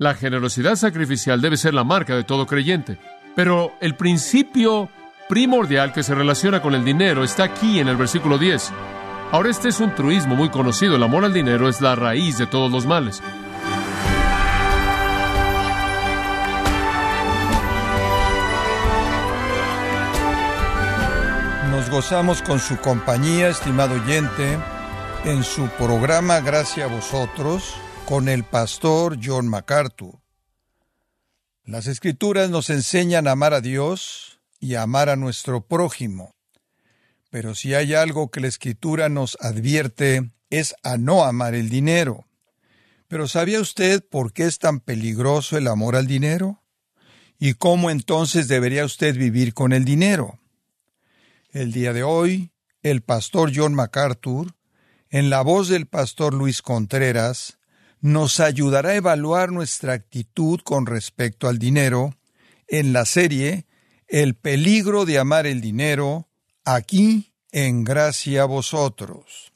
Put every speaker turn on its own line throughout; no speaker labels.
La generosidad sacrificial debe ser la marca de todo creyente. Pero el principio primordial que se relaciona con el dinero está aquí en el versículo 10. Ahora este es un truismo muy conocido. El amor al dinero es la raíz de todos los males.
Nos gozamos con su compañía, estimado oyente, en su programa Gracias a vosotros con el pastor John MacArthur. Las escrituras nos enseñan a amar a Dios y a amar a nuestro prójimo. Pero si hay algo que la escritura nos advierte es a no amar el dinero. Pero ¿sabía usted por qué es tan peligroso el amor al dinero? ¿Y cómo entonces debería usted vivir con el dinero? El día de hoy, el pastor John MacArthur, en la voz del pastor Luis Contreras, nos ayudará a evaluar nuestra actitud con respecto al dinero en la serie El peligro de amar el dinero, aquí en gracia a vosotros.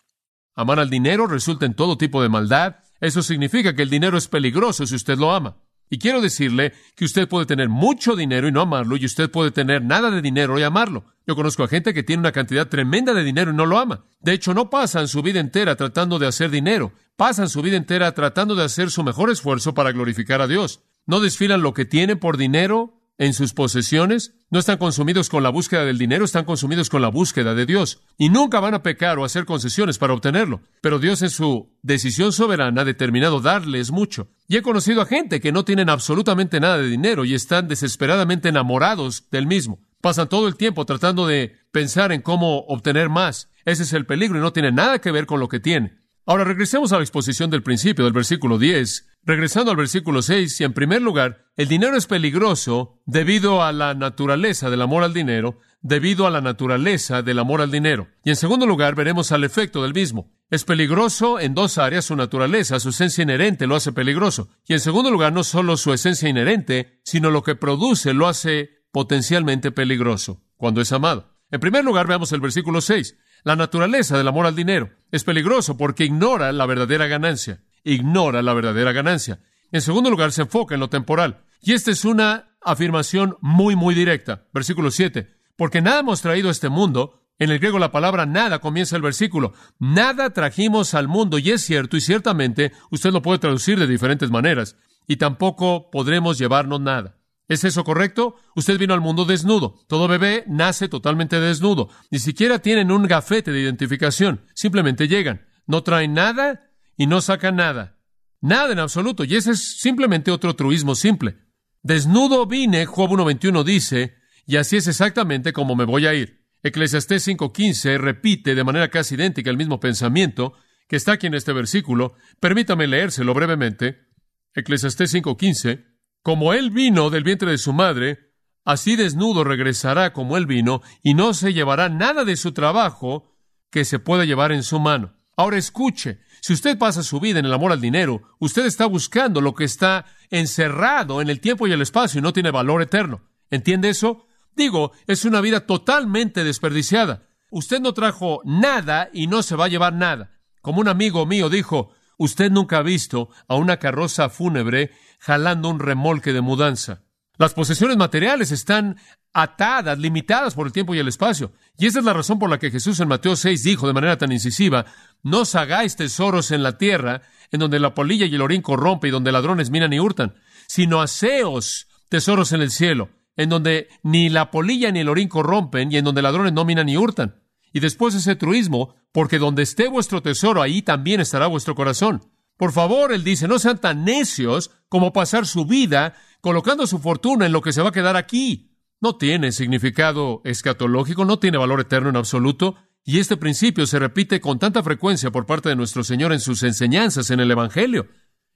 Amar al dinero resulta en todo tipo de maldad. Eso significa que el dinero es peligroso si usted lo ama. Y quiero decirle que usted puede tener mucho dinero y no amarlo, y usted puede tener nada de dinero y amarlo. Yo conozco a gente que tiene una cantidad tremenda de dinero y no lo ama. De hecho, no pasan su vida entera tratando de hacer dinero, pasan su vida entera tratando de hacer su mejor esfuerzo para glorificar a Dios. No desfilan lo que tienen por dinero en sus posesiones, no están consumidos con la búsqueda del dinero, están consumidos con la búsqueda de Dios. Y nunca van a pecar o hacer concesiones para obtenerlo. Pero Dios en su decisión soberana ha determinado darles mucho. Y he conocido a gente que no tienen absolutamente nada de dinero y están desesperadamente enamorados del mismo. Pasan todo el tiempo tratando de pensar en cómo obtener más. Ese es el peligro y no tiene nada que ver con lo que tiene. Ahora regresemos a la exposición del principio del versículo 10. Regresando al versículo 6, y en primer lugar, el dinero es peligroso debido a la naturaleza del amor al dinero, debido a la naturaleza del amor al dinero. Y en segundo lugar, veremos al efecto del mismo. Es peligroso en dos áreas, su naturaleza, su esencia inherente lo hace peligroso. Y en segundo lugar, no solo su esencia inherente, sino lo que produce lo hace potencialmente peligroso cuando es amado. En primer lugar, veamos el versículo 6. La naturaleza del amor al dinero es peligroso porque ignora la verdadera ganancia ignora la verdadera ganancia. En segundo lugar, se enfoca en lo temporal. Y esta es una afirmación muy, muy directa. Versículo 7. Porque nada hemos traído a este mundo. En el griego la palabra nada comienza el versículo. Nada trajimos al mundo. Y es cierto, y ciertamente usted lo puede traducir de diferentes maneras. Y tampoco podremos llevarnos nada. ¿Es eso correcto? Usted vino al mundo desnudo. Todo bebé nace totalmente desnudo. Ni siquiera tienen un gafete de identificación. Simplemente llegan. No traen nada y no saca nada. Nada en absoluto. Y ese es simplemente otro truismo simple. Desnudo vine, Job 1.21 dice, y así es exactamente como me voy a ir. Eclesiastés 5.15 repite de manera casi idéntica el mismo pensamiento que está aquí en este versículo. Permítame leérselo brevemente. Eclesiastés 5.15. Como él vino del vientre de su madre, así desnudo regresará como él vino, y no se llevará nada de su trabajo que se pueda llevar en su mano. Ahora escuche, si usted pasa su vida en el amor al dinero, usted está buscando lo que está encerrado en el tiempo y el espacio y no tiene valor eterno. ¿Entiende eso? Digo, es una vida totalmente desperdiciada. Usted no trajo nada y no se va a llevar nada. Como un amigo mío dijo, usted nunca ha visto a una carroza fúnebre jalando un remolque de mudanza. Las posesiones materiales están atadas, limitadas por el tiempo y el espacio. Y esa es la razón por la que Jesús en Mateo 6 dijo de manera tan incisiva, no os hagáis tesoros en la tierra, en donde la polilla y el orín corrompe y donde ladrones minan y hurtan, sino haceos tesoros en el cielo, en donde ni la polilla ni el orín corrompen y en donde ladrones no minan ni hurtan. Y después ese truismo, porque donde esté vuestro tesoro, ahí también estará vuestro corazón. Por favor, él dice, no sean tan necios como pasar su vida colocando su fortuna en lo que se va a quedar aquí no tiene significado escatológico, no tiene valor eterno en absoluto, y este principio se repite con tanta frecuencia por parte de nuestro Señor en sus enseñanzas en el Evangelio.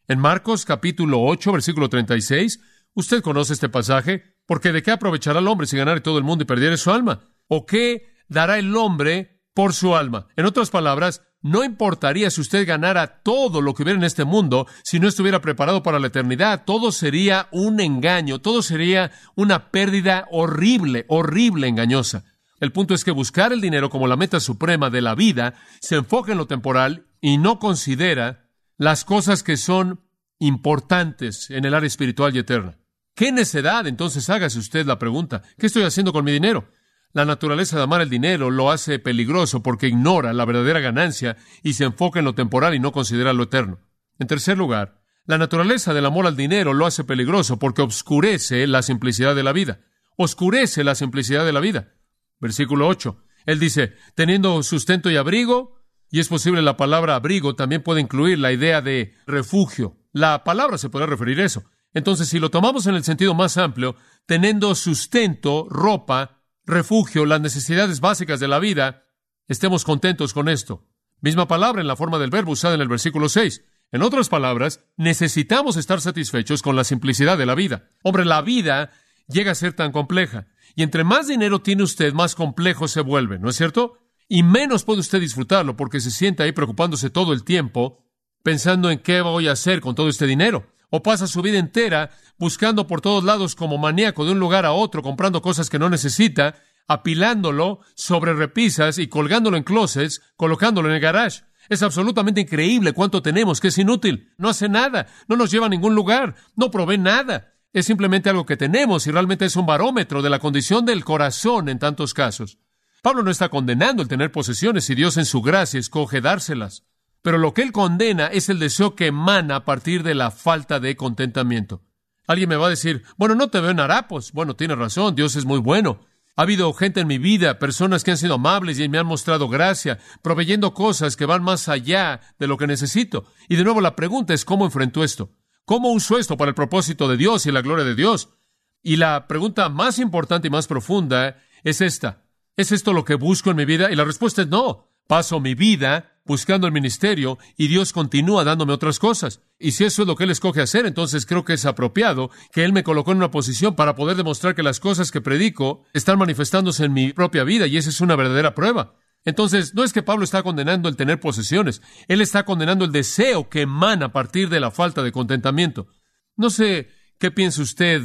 En Marcos capítulo 8, versículo 36, usted conoce este pasaje, porque ¿de qué aprovechará el hombre si ganare todo el mundo y perdiere su alma? ¿O qué dará el hombre por su alma? En otras palabras, no importaría si usted ganara todo lo que hubiera en este mundo, si no estuviera preparado para la eternidad, todo sería un engaño, todo sería una pérdida horrible, horrible, engañosa. El punto es que buscar el dinero como la meta suprema de la vida se enfoca en lo temporal y no considera las cosas que son importantes en el área espiritual y eterna. ¿Qué necedad? Entonces hágase usted la pregunta. ¿Qué estoy haciendo con mi dinero? La naturaleza de amar el dinero lo hace peligroso porque ignora la verdadera ganancia y se enfoca en lo temporal y no considera lo eterno. En tercer lugar, la naturaleza del amor al dinero lo hace peligroso porque obscurece la simplicidad de la vida. Oscurece la simplicidad de la vida. Versículo 8. Él dice, teniendo sustento y abrigo, y es posible la palabra abrigo también puede incluir la idea de refugio. La palabra se puede referir a eso. Entonces, si lo tomamos en el sentido más amplio, teniendo sustento, ropa, refugio, las necesidades básicas de la vida, estemos contentos con esto. Misma palabra en la forma del verbo usada en el versículo 6. En otras palabras, necesitamos estar satisfechos con la simplicidad de la vida. Hombre, la vida llega a ser tan compleja. Y entre más dinero tiene usted, más complejo se vuelve, ¿no es cierto? Y menos puede usted disfrutarlo porque se sienta ahí preocupándose todo el tiempo, pensando en qué voy a hacer con todo este dinero. O pasa su vida entera buscando por todos lados como maníaco de un lugar a otro, comprando cosas que no necesita, apilándolo sobre repisas y colgándolo en closets, colocándolo en el garage. Es absolutamente increíble cuánto tenemos que es inútil. No hace nada, no nos lleva a ningún lugar, no provee nada. Es simplemente algo que tenemos y realmente es un barómetro de la condición del corazón en tantos casos. Pablo no está condenando el tener posesiones y Dios en su gracia escoge dárselas. Pero lo que él condena es el deseo que emana a partir de la falta de contentamiento. Alguien me va a decir, bueno, no te veo en harapos. Bueno, tiene razón, Dios es muy bueno. Ha habido gente en mi vida, personas que han sido amables y me han mostrado gracia, proveyendo cosas que van más allá de lo que necesito. Y de nuevo la pregunta es cómo enfrento esto. ¿Cómo uso esto para el propósito de Dios y la gloria de Dios? Y la pregunta más importante y más profunda es esta. ¿Es esto lo que busco en mi vida? Y la respuesta es no. Paso mi vida buscando el ministerio y Dios continúa dándome otras cosas. Y si eso es lo que Él escoge hacer, entonces creo que es apropiado que Él me colocó en una posición para poder demostrar que las cosas que predico están manifestándose en mi propia vida y esa es una verdadera prueba. Entonces, no es que Pablo está condenando el tener posesiones, él está condenando el deseo que emana a partir de la falta de contentamiento. No sé qué piensa usted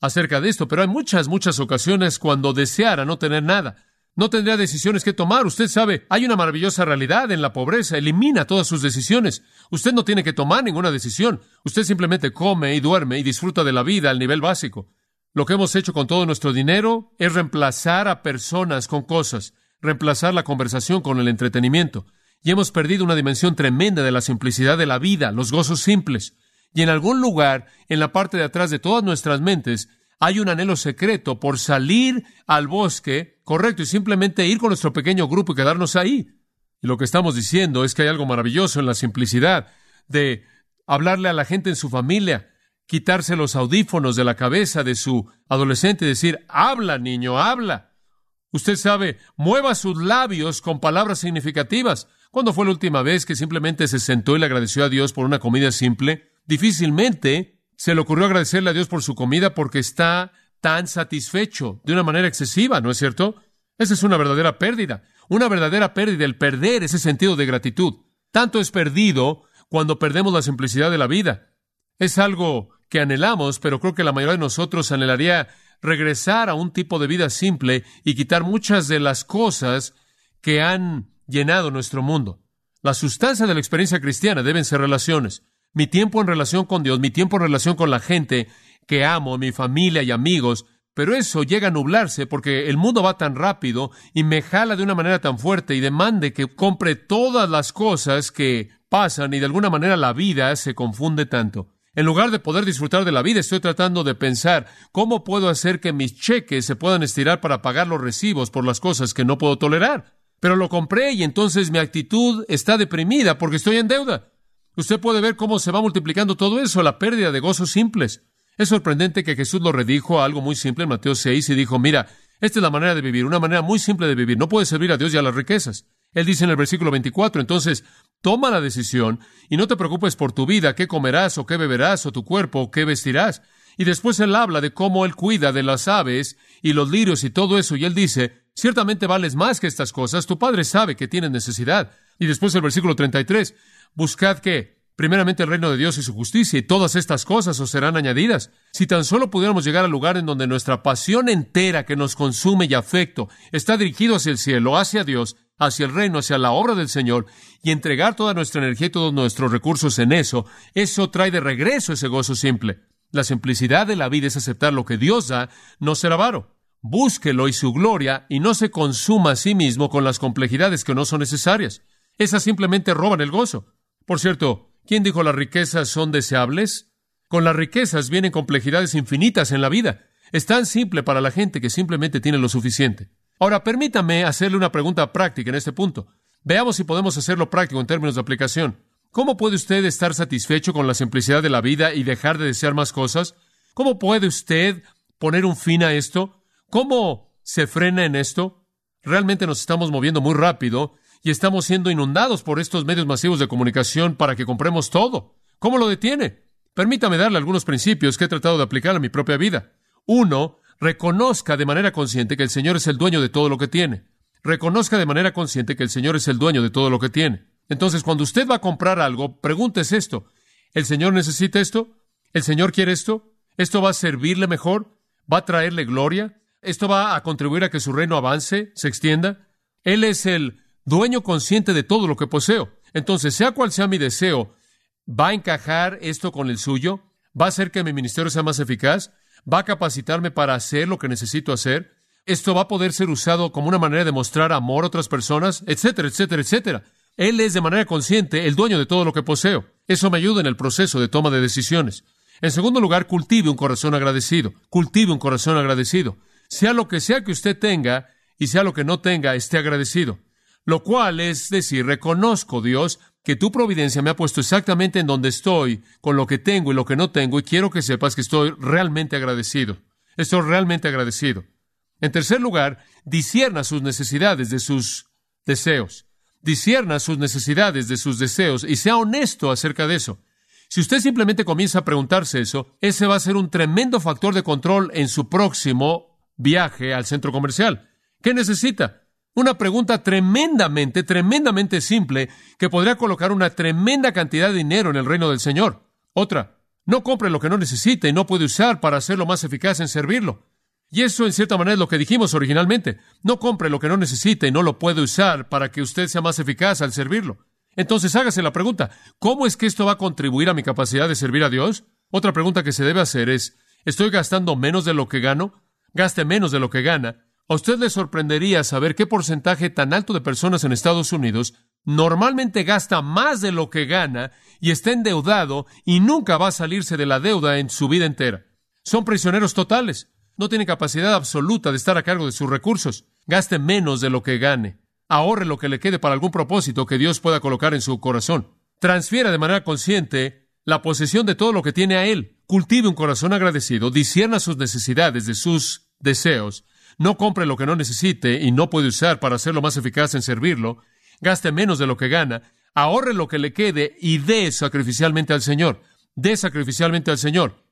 acerca de esto, pero hay muchas, muchas ocasiones cuando deseara no tener nada. No tendría decisiones que tomar. Usted sabe, hay una maravillosa realidad en la pobreza. Elimina todas sus decisiones. Usted no tiene que tomar ninguna decisión. Usted simplemente come y duerme y disfruta de la vida al nivel básico. Lo que hemos hecho con todo nuestro dinero es reemplazar a personas con cosas, reemplazar la conversación con el entretenimiento. Y hemos perdido una dimensión tremenda de la simplicidad de la vida, los gozos simples. Y en algún lugar, en la parte de atrás de todas nuestras mentes, hay un anhelo secreto por salir al bosque, correcto, y simplemente ir con nuestro pequeño grupo y quedarnos ahí. Y lo que estamos diciendo es que hay algo maravilloso en la simplicidad de hablarle a la gente en su familia, quitarse los audífonos de la cabeza de su adolescente y decir, habla, niño, habla. Usted sabe, mueva sus labios con palabras significativas. ¿Cuándo fue la última vez que simplemente se sentó y le agradeció a Dios por una comida simple? Difícilmente se le ocurrió agradecerle a Dios por su comida porque está tan satisfecho de una manera excesiva, ¿no es cierto? Esa es una verdadera pérdida, una verdadera pérdida, el perder ese sentido de gratitud. Tanto es perdido cuando perdemos la simplicidad de la vida. Es algo que anhelamos, pero creo que la mayoría de nosotros anhelaría regresar a un tipo de vida simple y quitar muchas de las cosas que han llenado nuestro mundo. La sustancia de la experiencia cristiana deben ser relaciones mi tiempo en relación con Dios, mi tiempo en relación con la gente que amo, mi familia y amigos, pero eso llega a nublarse porque el mundo va tan rápido y me jala de una manera tan fuerte y demande que compre todas las cosas que pasan y de alguna manera la vida se confunde tanto. En lugar de poder disfrutar de la vida, estoy tratando de pensar cómo puedo hacer que mis cheques se puedan estirar para pagar los recibos por las cosas que no puedo tolerar. Pero lo compré y entonces mi actitud está deprimida porque estoy en deuda. Usted puede ver cómo se va multiplicando todo eso, la pérdida de gozos simples. Es sorprendente que Jesús lo redijo a algo muy simple en Mateo 6 y dijo, mira, esta es la manera de vivir, una manera muy simple de vivir. No puedes servir a Dios y a las riquezas. Él dice en el versículo 24, entonces, toma la decisión y no te preocupes por tu vida, qué comerás o qué beberás o tu cuerpo o qué vestirás. Y después él habla de cómo él cuida de las aves y los lirios y todo eso. Y él dice, ciertamente vales más que estas cosas, tu padre sabe que tienes necesidad. Y después el versículo 33, Buscad que, primeramente, el reino de Dios y su justicia, y todas estas cosas os serán añadidas. Si tan solo pudiéramos llegar al lugar en donde nuestra pasión entera que nos consume y afecto está dirigido hacia el cielo, hacia Dios, hacia el reino, hacia la obra del Señor, y entregar toda nuestra energía y todos nuestros recursos en eso, eso trae de regreso ese gozo simple. La simplicidad de la vida es aceptar lo que Dios da, no ser avaro. Búsquelo y su gloria, y no se consuma a sí mismo con las complejidades que no son necesarias. Esas simplemente roban el gozo. Por cierto, ¿quién dijo las riquezas son deseables? Con las riquezas vienen complejidades infinitas en la vida. Es tan simple para la gente que simplemente tiene lo suficiente. Ahora, permítame hacerle una pregunta práctica en este punto. Veamos si podemos hacerlo práctico en términos de aplicación. ¿Cómo puede usted estar satisfecho con la simplicidad de la vida y dejar de desear más cosas? ¿Cómo puede usted poner un fin a esto? ¿Cómo se frena en esto? Realmente nos estamos moviendo muy rápido y estamos siendo inundados por estos medios masivos de comunicación para que compremos todo. ¿Cómo lo detiene? Permítame darle algunos principios que he tratado de aplicar a mi propia vida. Uno, reconozca de manera consciente que el Señor es el dueño de todo lo que tiene. Reconozca de manera consciente que el Señor es el dueño de todo lo que tiene. Entonces, cuando usted va a comprar algo, pregúntese esto. ¿El Señor necesita esto? ¿El Señor quiere esto? ¿Esto va a servirle mejor? ¿Va a traerle gloria? ¿Esto va a contribuir a que su reino avance, se extienda? Él es el dueño consciente de todo lo que poseo. Entonces, sea cual sea mi deseo, ¿va a encajar esto con el suyo? ¿Va a hacer que mi ministerio sea más eficaz? ¿Va a capacitarme para hacer lo que necesito hacer? ¿Esto va a poder ser usado como una manera de mostrar amor a otras personas? Etcétera, etcétera, etcétera. Él es de manera consciente el dueño de todo lo que poseo. Eso me ayuda en el proceso de toma de decisiones. En segundo lugar, cultive un corazón agradecido. Cultive un corazón agradecido. Sea lo que sea que usted tenga y sea lo que no tenga, esté agradecido. Lo cual es decir, reconozco, Dios, que tu providencia me ha puesto exactamente en donde estoy, con lo que tengo y lo que no tengo, y quiero que sepas que estoy realmente agradecido. Estoy realmente agradecido. En tercer lugar, disierna sus necesidades de sus deseos. Disierna sus necesidades de sus deseos y sea honesto acerca de eso. Si usted simplemente comienza a preguntarse eso, ese va a ser un tremendo factor de control en su próximo viaje al centro comercial. ¿Qué necesita? Una pregunta tremendamente, tremendamente simple que podría colocar una tremenda cantidad de dinero en el reino del Señor. Otra, no compre lo que no necesite y no puede usar para hacerlo más eficaz en servirlo. Y eso en cierta manera es lo que dijimos originalmente. No compre lo que no necesite y no lo puede usar para que usted sea más eficaz al servirlo. Entonces hágase la pregunta, ¿cómo es que esto va a contribuir a mi capacidad de servir a Dios? Otra pregunta que se debe hacer es, ¿estoy gastando menos de lo que gano? Gaste menos de lo que gana a usted le sorprendería saber qué porcentaje tan alto de personas en Estados Unidos normalmente gasta más de lo que gana y está endeudado y nunca va a salirse de la deuda en su vida entera. Son prisioneros totales. No tienen capacidad absoluta de estar a cargo de sus recursos. Gaste menos de lo que gane. Ahorre lo que le quede para algún propósito que Dios pueda colocar en su corazón. Transfiera de manera consciente la posesión de todo lo que tiene a Él. Cultive un corazón agradecido, disierna sus necesidades de sus deseos no compre lo que no necesite y no puede usar para hacerlo más eficaz en servirlo, gaste menos de lo que gana, ahorre lo que le quede y dé sacrificialmente al Señor. Dé sacrificialmente al Señor.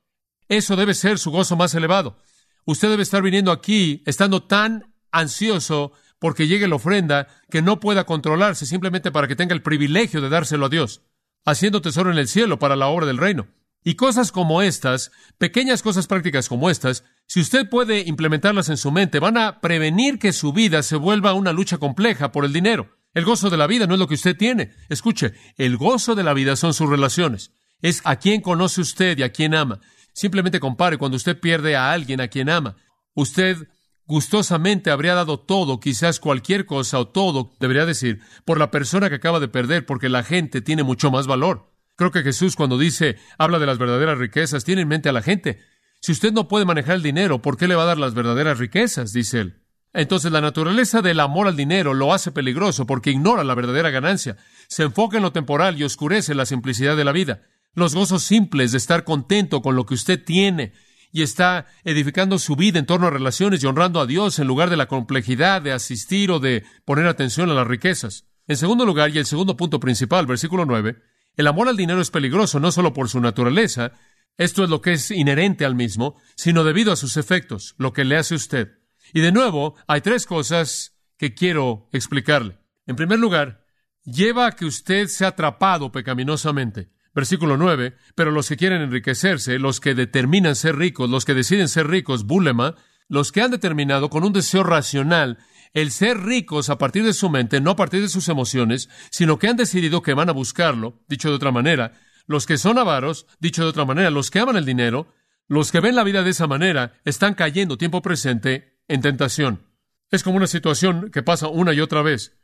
Eso debe ser su gozo más elevado. Usted debe estar viniendo aquí estando tan ansioso porque llegue la ofrenda que no pueda controlarse simplemente para que tenga el privilegio de dárselo a Dios, haciendo tesoro en el cielo para la obra del reino. Y cosas como estas, pequeñas cosas prácticas como estas, si usted puede implementarlas en su mente, van a prevenir que su vida se vuelva una lucha compleja por el dinero. El gozo de la vida no es lo que usted tiene. Escuche, el gozo de la vida son sus relaciones. Es a quién conoce usted y a quién ama. Simplemente compare cuando usted pierde a alguien a quien ama. Usted gustosamente habría dado todo, quizás cualquier cosa o todo, debería decir, por la persona que acaba de perder, porque la gente tiene mucho más valor. Creo que Jesús cuando dice, habla de las verdaderas riquezas, tiene en mente a la gente. Si usted no puede manejar el dinero, ¿por qué le va a dar las verdaderas riquezas? dice él. Entonces la naturaleza del amor al dinero lo hace peligroso porque ignora la verdadera ganancia, se enfoca en lo temporal y oscurece la simplicidad de la vida. Los gozos simples de estar contento con lo que usted tiene y está edificando su vida en torno a relaciones y honrando a Dios en lugar de la complejidad de asistir o de poner atención a las riquezas. En segundo lugar, y el segundo punto principal, versículo 9, el amor al dinero es peligroso no solo por su naturaleza, esto es lo que es inherente al mismo, sino debido a sus efectos, lo que le hace usted. Y de nuevo, hay tres cosas que quiero explicarle. En primer lugar, lleva a que usted sea atrapado pecaminosamente. Versículo 9, pero los que quieren enriquecerse, los que determinan ser ricos, los que deciden ser ricos, bulema, los que han determinado con un deseo racional el ser ricos a partir de su mente, no a partir de sus emociones, sino que han decidido que van a buscarlo, dicho de otra manera, los que son avaros, dicho de otra manera, los que aman el dinero, los que ven la vida de esa manera, están cayendo tiempo presente en tentación. Es como una situación que pasa una y otra vez.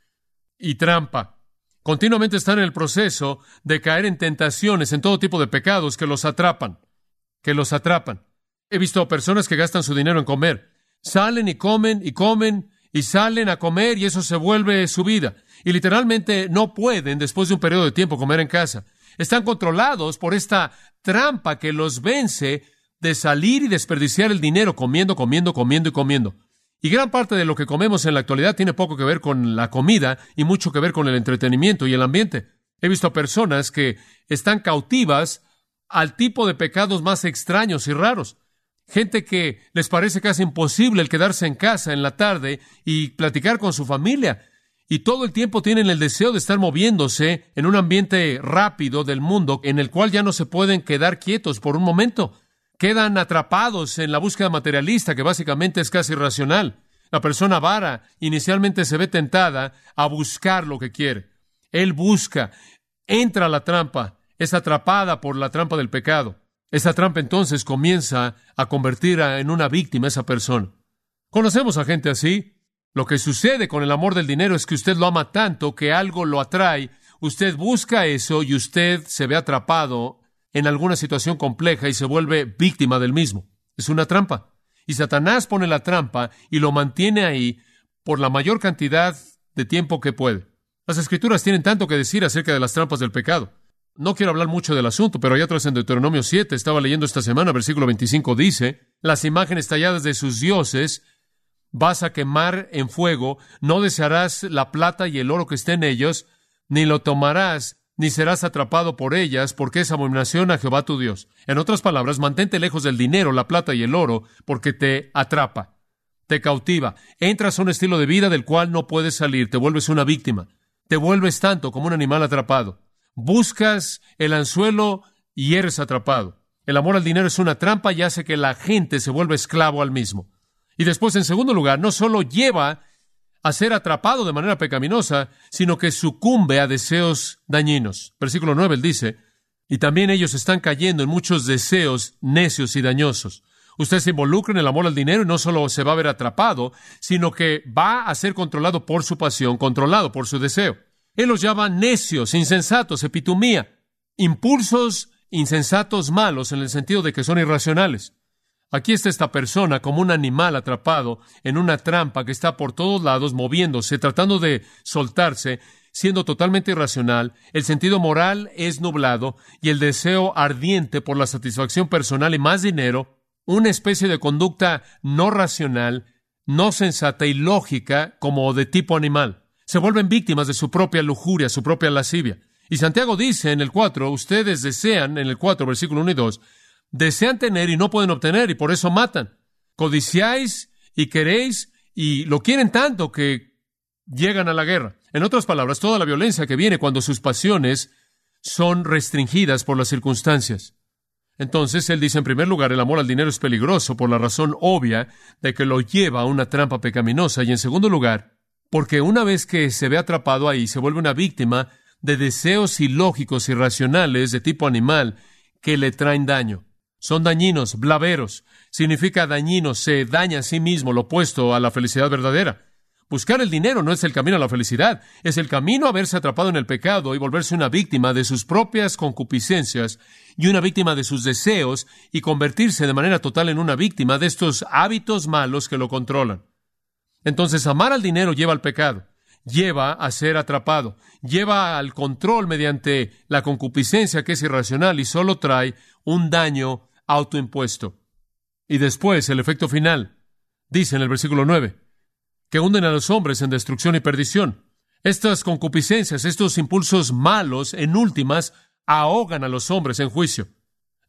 Y trampa. Continuamente están en el proceso de caer en tentaciones, en todo tipo de pecados que los atrapan, que los atrapan. He visto personas que gastan su dinero en comer. Salen y comen y comen y salen a comer y eso se vuelve su vida. Y literalmente no pueden, después de un periodo de tiempo, comer en casa. Están controlados por esta trampa que los vence de salir y desperdiciar el dinero comiendo, comiendo, comiendo y comiendo. Y gran parte de lo que comemos en la actualidad tiene poco que ver con la comida y mucho que ver con el entretenimiento y el ambiente. He visto personas que están cautivas al tipo de pecados más extraños y raros. Gente que les parece casi imposible el quedarse en casa en la tarde y platicar con su familia. Y todo el tiempo tienen el deseo de estar moviéndose en un ambiente rápido del mundo en el cual ya no se pueden quedar quietos por un momento. Quedan atrapados en la búsqueda materialista que básicamente es casi irracional. La persona vara inicialmente se ve tentada a buscar lo que quiere. Él busca, entra a la trampa, es atrapada por la trampa del pecado. Esa trampa entonces comienza a convertir en una víctima a esa persona. Conocemos a gente así. Lo que sucede con el amor del dinero es que usted lo ama tanto que algo lo atrae, usted busca eso y usted se ve atrapado en alguna situación compleja y se vuelve víctima del mismo. Es una trampa. Y Satanás pone la trampa y lo mantiene ahí por la mayor cantidad de tiempo que puede. Las escrituras tienen tanto que decir acerca de las trampas del pecado. No quiero hablar mucho del asunto, pero allá atrás en Deuteronomio 7, estaba leyendo esta semana, versículo 25 dice, las imágenes talladas de sus dioses vas a quemar en fuego, no desearás la plata y el oro que esté en ellos, ni lo tomarás, ni serás atrapado por ellas, porque es abominación a Jehová tu Dios. En otras palabras, mantente lejos del dinero, la plata y el oro, porque te atrapa, te cautiva, entras a un estilo de vida del cual no puedes salir, te vuelves una víctima, te vuelves tanto como un animal atrapado. Buscas el anzuelo y eres atrapado. El amor al dinero es una trampa y hace que la gente se vuelva esclavo al mismo. Y después, en segundo lugar, no solo lleva a ser atrapado de manera pecaminosa, sino que sucumbe a deseos dañinos. Versículo 9, él dice, y también ellos están cayendo en muchos deseos necios y dañosos. Usted se involucra en el amor al dinero y no solo se va a ver atrapado, sino que va a ser controlado por su pasión, controlado por su deseo. Él los llama necios, insensatos, epitumía, impulsos insensatos malos en el sentido de que son irracionales. Aquí está esta persona como un animal atrapado en una trampa que está por todos lados moviéndose, tratando de soltarse, siendo totalmente irracional, el sentido moral es nublado y el deseo ardiente por la satisfacción personal y más dinero, una especie de conducta no racional, no sensata y lógica como de tipo animal se vuelven víctimas de su propia lujuria, su propia lascivia. Y Santiago dice en el 4, ustedes desean, en el 4, versículo 1 y 2, desean tener y no pueden obtener y por eso matan. Codiciáis y queréis y lo quieren tanto que llegan a la guerra. En otras palabras, toda la violencia que viene cuando sus pasiones son restringidas por las circunstancias. Entonces, él dice, en primer lugar, el amor al dinero es peligroso por la razón obvia de que lo lleva a una trampa pecaminosa. Y en segundo lugar, porque una vez que se ve atrapado ahí, se vuelve una víctima de deseos ilógicos y racionales de tipo animal que le traen daño. Son dañinos, blaveros. Significa dañino, se daña a sí mismo, lo opuesto a la felicidad verdadera. Buscar el dinero no es el camino a la felicidad, es el camino a verse atrapado en el pecado y volverse una víctima de sus propias concupiscencias y una víctima de sus deseos y convertirse de manera total en una víctima de estos hábitos malos que lo controlan. Entonces, amar al dinero lleva al pecado, lleva a ser atrapado, lleva al control mediante la concupiscencia que es irracional y solo trae un daño autoimpuesto. Y después, el efecto final, dice en el versículo 9, que hunden a los hombres en destrucción y perdición. Estas concupiscencias, estos impulsos malos, en últimas, ahogan a los hombres en juicio.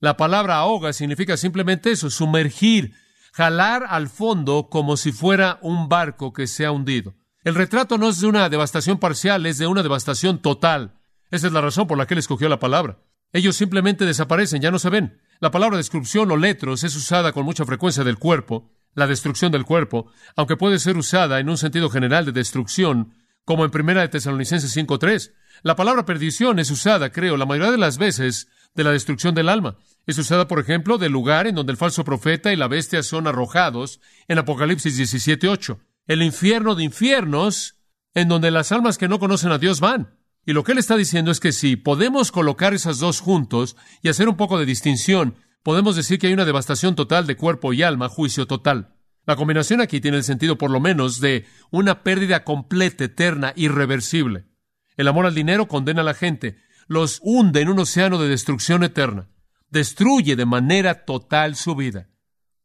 La palabra ahoga significa simplemente eso, sumergir, jalar al fondo como si fuera un barco que se ha hundido. El retrato no es de una devastación parcial, es de una devastación total. Esa es la razón por la que él escogió la palabra. Ellos simplemente desaparecen, ya no se ven. La palabra descripción o letros es usada con mucha frecuencia del cuerpo. la destrucción del cuerpo, aunque puede ser usada en un sentido general de destrucción, como en Primera de Tesalonicenses 5.3. La palabra perdición es usada, creo, la mayoría de las veces de la destrucción del alma. Es usada, por ejemplo, del lugar en donde el falso profeta y la bestia son arrojados en Apocalipsis 17.8. El infierno de infiernos, en donde las almas que no conocen a Dios van. Y lo que él está diciendo es que si podemos colocar esas dos juntos y hacer un poco de distinción, podemos decir que hay una devastación total de cuerpo y alma, juicio total. La combinación aquí tiene el sentido, por lo menos, de una pérdida completa, eterna, irreversible. El amor al dinero condena a la gente, los hunde en un océano de destrucción eterna, destruye de manera total su vida.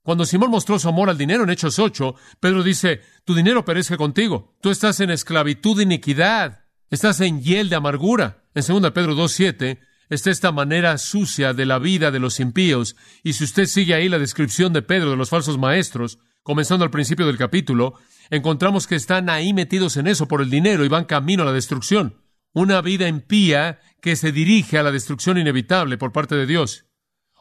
Cuando Simón mostró su amor al dinero en Hechos 8, Pedro dice, tu dinero perece contigo, tú estás en esclavitud de iniquidad, estás en hiel de amargura. En 2 Pedro 2.7 está esta manera sucia de la vida de los impíos, y si usted sigue ahí la descripción de Pedro de los falsos maestros, comenzando al principio del capítulo, encontramos que están ahí metidos en eso por el dinero y van camino a la destrucción. Una vida impía que se dirige a la destrucción inevitable por parte de Dios.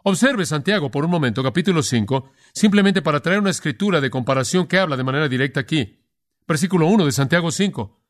Observe Santiago por un momento, capítulo 5, simplemente para traer una escritura de comparación que habla de manera directa aquí. Versículo 1 de Santiago 5.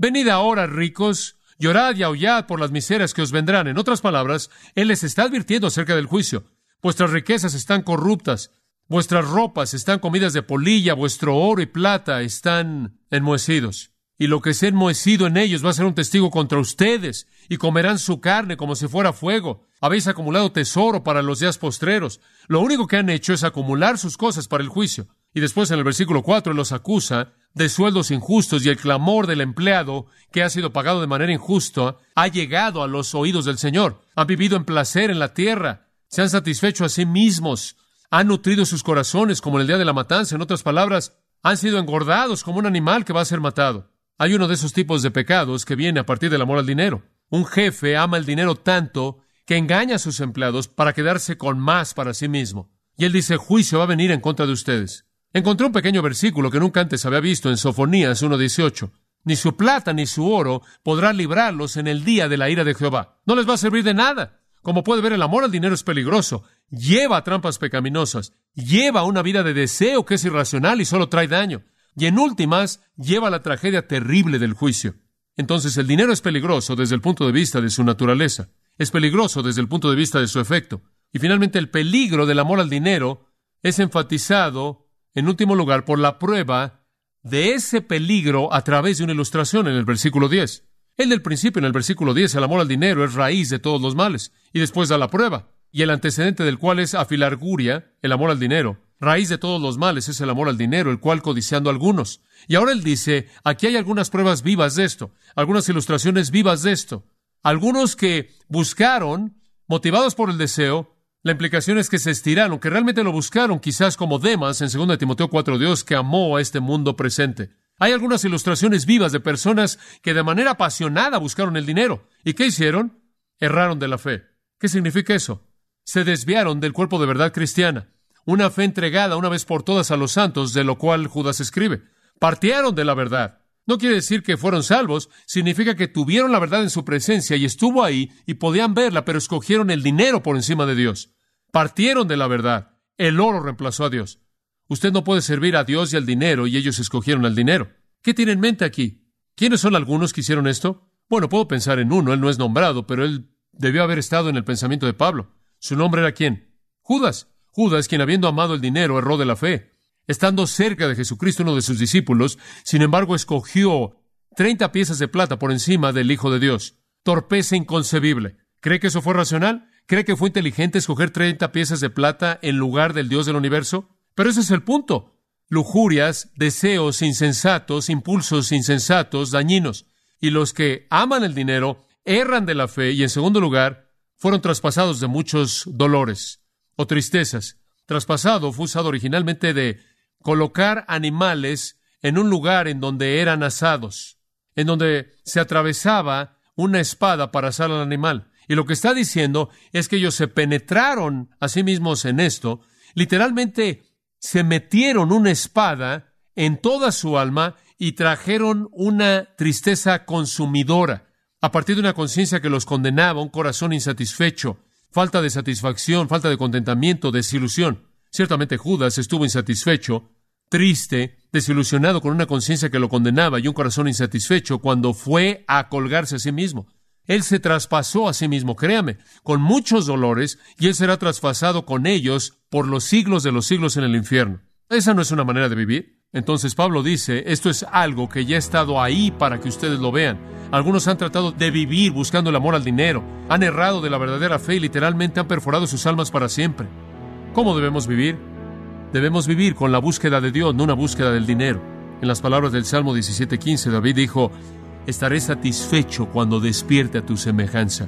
Venid ahora, ricos, llorad y aullad por las miserias que os vendrán. En otras palabras, Él les está advirtiendo acerca del juicio. Vuestras riquezas están corruptas, Vuestras ropas están comidas de polilla, vuestro oro y plata están enmohecidos. Y lo que se ha enmohecido en ellos va a ser un testigo contra ustedes, y comerán su carne como si fuera fuego. Habéis acumulado tesoro para los días postreros. Lo único que han hecho es acumular sus cosas para el juicio. Y después en el versículo 4 los acusa de sueldos injustos y el clamor del empleado que ha sido pagado de manera injusta ha llegado a los oídos del Señor. Han vivido en placer en la tierra, se han satisfecho a sí mismos, han nutrido sus corazones como en el día de la matanza. En otras palabras, han sido engordados como un animal que va a ser matado. Hay uno de esos tipos de pecados que viene a partir del amor al dinero. Un jefe ama el dinero tanto que engaña a sus empleados para quedarse con más para sí mismo. Y él dice, juicio va a venir en contra de ustedes. Encontré un pequeño versículo que nunca antes había visto en Sofonías 1.18. Ni su plata ni su oro podrá librarlos en el día de la ira de Jehová. No les va a servir de nada. Como puede ver, el amor al dinero es peligroso, lleva trampas pecaminosas, lleva una vida de deseo que es irracional y solo trae daño, y en últimas lleva a la tragedia terrible del juicio. Entonces el dinero es peligroso desde el punto de vista de su naturaleza, es peligroso desde el punto de vista de su efecto, y finalmente el peligro del amor al dinero es enfatizado, en último lugar, por la prueba de ese peligro a través de una ilustración en el versículo 10. El del principio, en el versículo 10, el amor al dinero es raíz de todos los males, y después da la prueba, y el antecedente del cual es afilarguria, el amor al dinero. Raíz de todos los males es el amor al dinero, el cual codiciando algunos. Y ahora él dice, aquí hay algunas pruebas vivas de esto, algunas ilustraciones vivas de esto. Algunos que buscaron, motivados por el deseo, la implicación es que se estiraron, que realmente lo buscaron, quizás como Demas en 2 Timoteo 4, Dios que amó a este mundo presente. Hay algunas ilustraciones vivas de personas que de manera apasionada buscaron el dinero. ¿Y qué hicieron? Erraron de la fe. ¿Qué significa eso? Se desviaron del cuerpo de verdad cristiana. Una fe entregada una vez por todas a los santos, de lo cual Judas escribe. Partieron de la verdad. No quiere decir que fueron salvos, significa que tuvieron la verdad en su presencia y estuvo ahí y podían verla, pero escogieron el dinero por encima de Dios. Partieron de la verdad. El oro reemplazó a Dios. Usted no puede servir a Dios y al dinero y ellos escogieron el dinero. ¿Qué tiene en mente aquí? ¿Quiénes son algunos que hicieron esto? Bueno, puedo pensar en uno, él no es nombrado, pero él debió haber estado en el pensamiento de Pablo. ¿Su nombre era quién? Judas. Judas, quien habiendo amado el dinero, erró de la fe. Estando cerca de Jesucristo, uno de sus discípulos, sin embargo, escogió treinta piezas de plata por encima del Hijo de Dios. Torpeza inconcebible. ¿Cree que eso fue racional? ¿Cree que fue inteligente escoger treinta piezas de plata en lugar del Dios del universo? Pero ese es el punto. Lujurias, deseos insensatos, impulsos insensatos, dañinos. Y los que aman el dinero erran de la fe y, en segundo lugar, fueron traspasados de muchos dolores o tristezas. Traspasado fue usado originalmente de colocar animales en un lugar en donde eran asados, en donde se atravesaba una espada para asar al animal. Y lo que está diciendo es que ellos se penetraron a sí mismos en esto, literalmente se metieron una espada en toda su alma y trajeron una tristeza consumidora, a partir de una conciencia que los condenaba, un corazón insatisfecho, falta de satisfacción, falta de contentamiento, desilusión. Ciertamente Judas estuvo insatisfecho, triste, desilusionado con una conciencia que lo condenaba y un corazón insatisfecho cuando fue a colgarse a sí mismo. Él se traspasó a sí mismo, créame, con muchos dolores, y él será traspasado con ellos por los siglos de los siglos en el infierno. Esa no es una manera de vivir. Entonces Pablo dice, esto es algo que ya ha estado ahí para que ustedes lo vean. Algunos han tratado de vivir buscando el amor al dinero, han errado de la verdadera fe y literalmente han perforado sus almas para siempre. ¿Cómo debemos vivir? Debemos vivir con la búsqueda de Dios, no una búsqueda del dinero. En las palabras del Salmo 17:15, David dijo, estaré satisfecho cuando despierte a tu semejanza.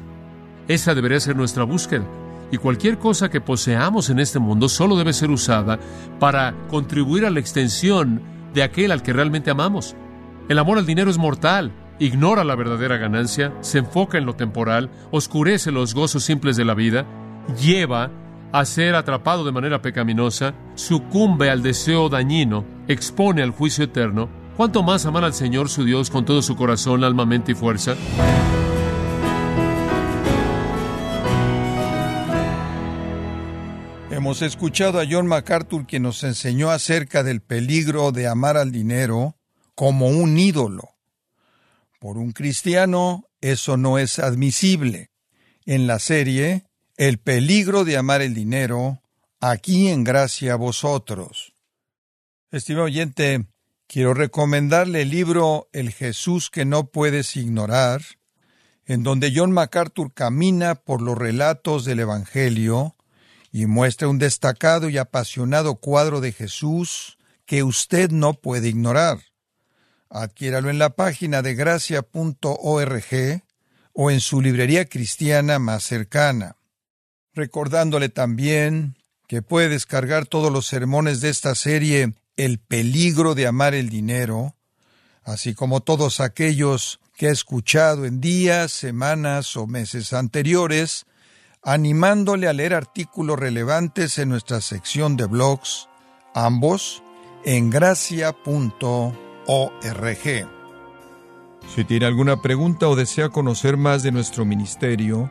Esa debería ser nuestra búsqueda. Y cualquier cosa que poseamos en este mundo solo debe ser usada para contribuir a la extensión de aquel al que realmente amamos. El amor al dinero es mortal, ignora la verdadera ganancia, se enfoca en lo temporal, oscurece los gozos simples de la vida, lleva a ser atrapado de manera pecaminosa, sucumbe al deseo dañino, expone al juicio eterno, ¿cuánto más amar al Señor su Dios con todo su corazón, alma, mente y fuerza?
Hemos escuchado a John MacArthur quien nos enseñó acerca del peligro de amar al dinero como un ídolo. Por un cristiano eso no es admisible. En la serie El peligro de amar el dinero, aquí en gracia a vosotros. Estimado oyente, quiero recomendarle el libro El Jesús que no puedes ignorar, en donde John MacArthur camina por los relatos del Evangelio y muestra un destacado y apasionado cuadro de Jesús que usted no puede ignorar. Adquiéralo en la página de gracia.org o en su librería cristiana más cercana. Recordándole también que puede descargar todos los sermones de esta serie El peligro de amar el dinero, así como todos aquellos que ha escuchado en días, semanas o meses anteriores, animándole a leer artículos relevantes en nuestra sección de blogs, ambos en gracia.org. Si tiene alguna pregunta o desea conocer más de nuestro ministerio,